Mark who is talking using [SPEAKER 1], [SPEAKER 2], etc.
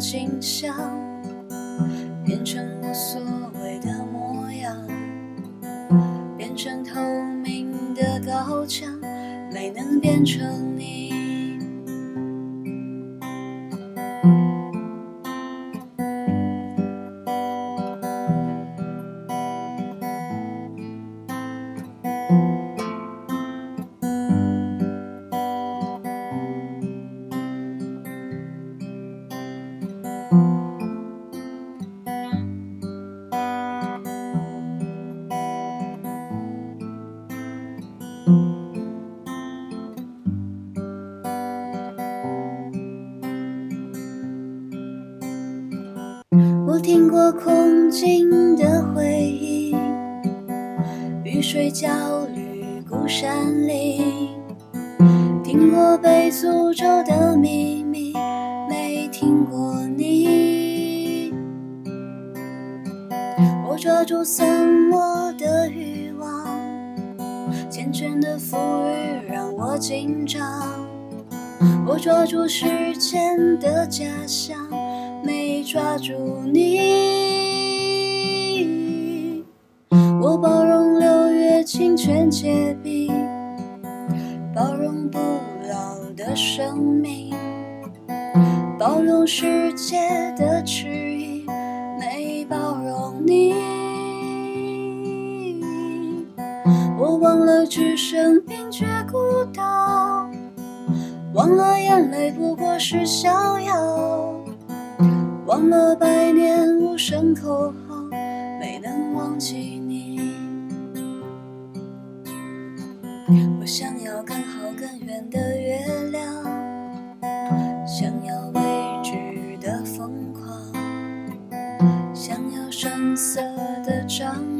[SPEAKER 1] 景象变成我所谓的模样，变。成透明的高墙，没能变成你。我听过空境的回忆，雨水焦虑孤山林，听过被诅咒的秘密，没听过你。我抓住散落的欲望，缱绻的浮语让我紧张。我抓住时间的假象。抓住你，我包容六月清泉结冰，包容不老的生命，包容世界的迟疑，没包容你。我忘了置身冰绝孤岛，忘了眼泪不过是逍遥。忘了百年无声口号，没能忘记你。我想要更好更圆的月亮，想要未知的疯狂，想要声色的张扬，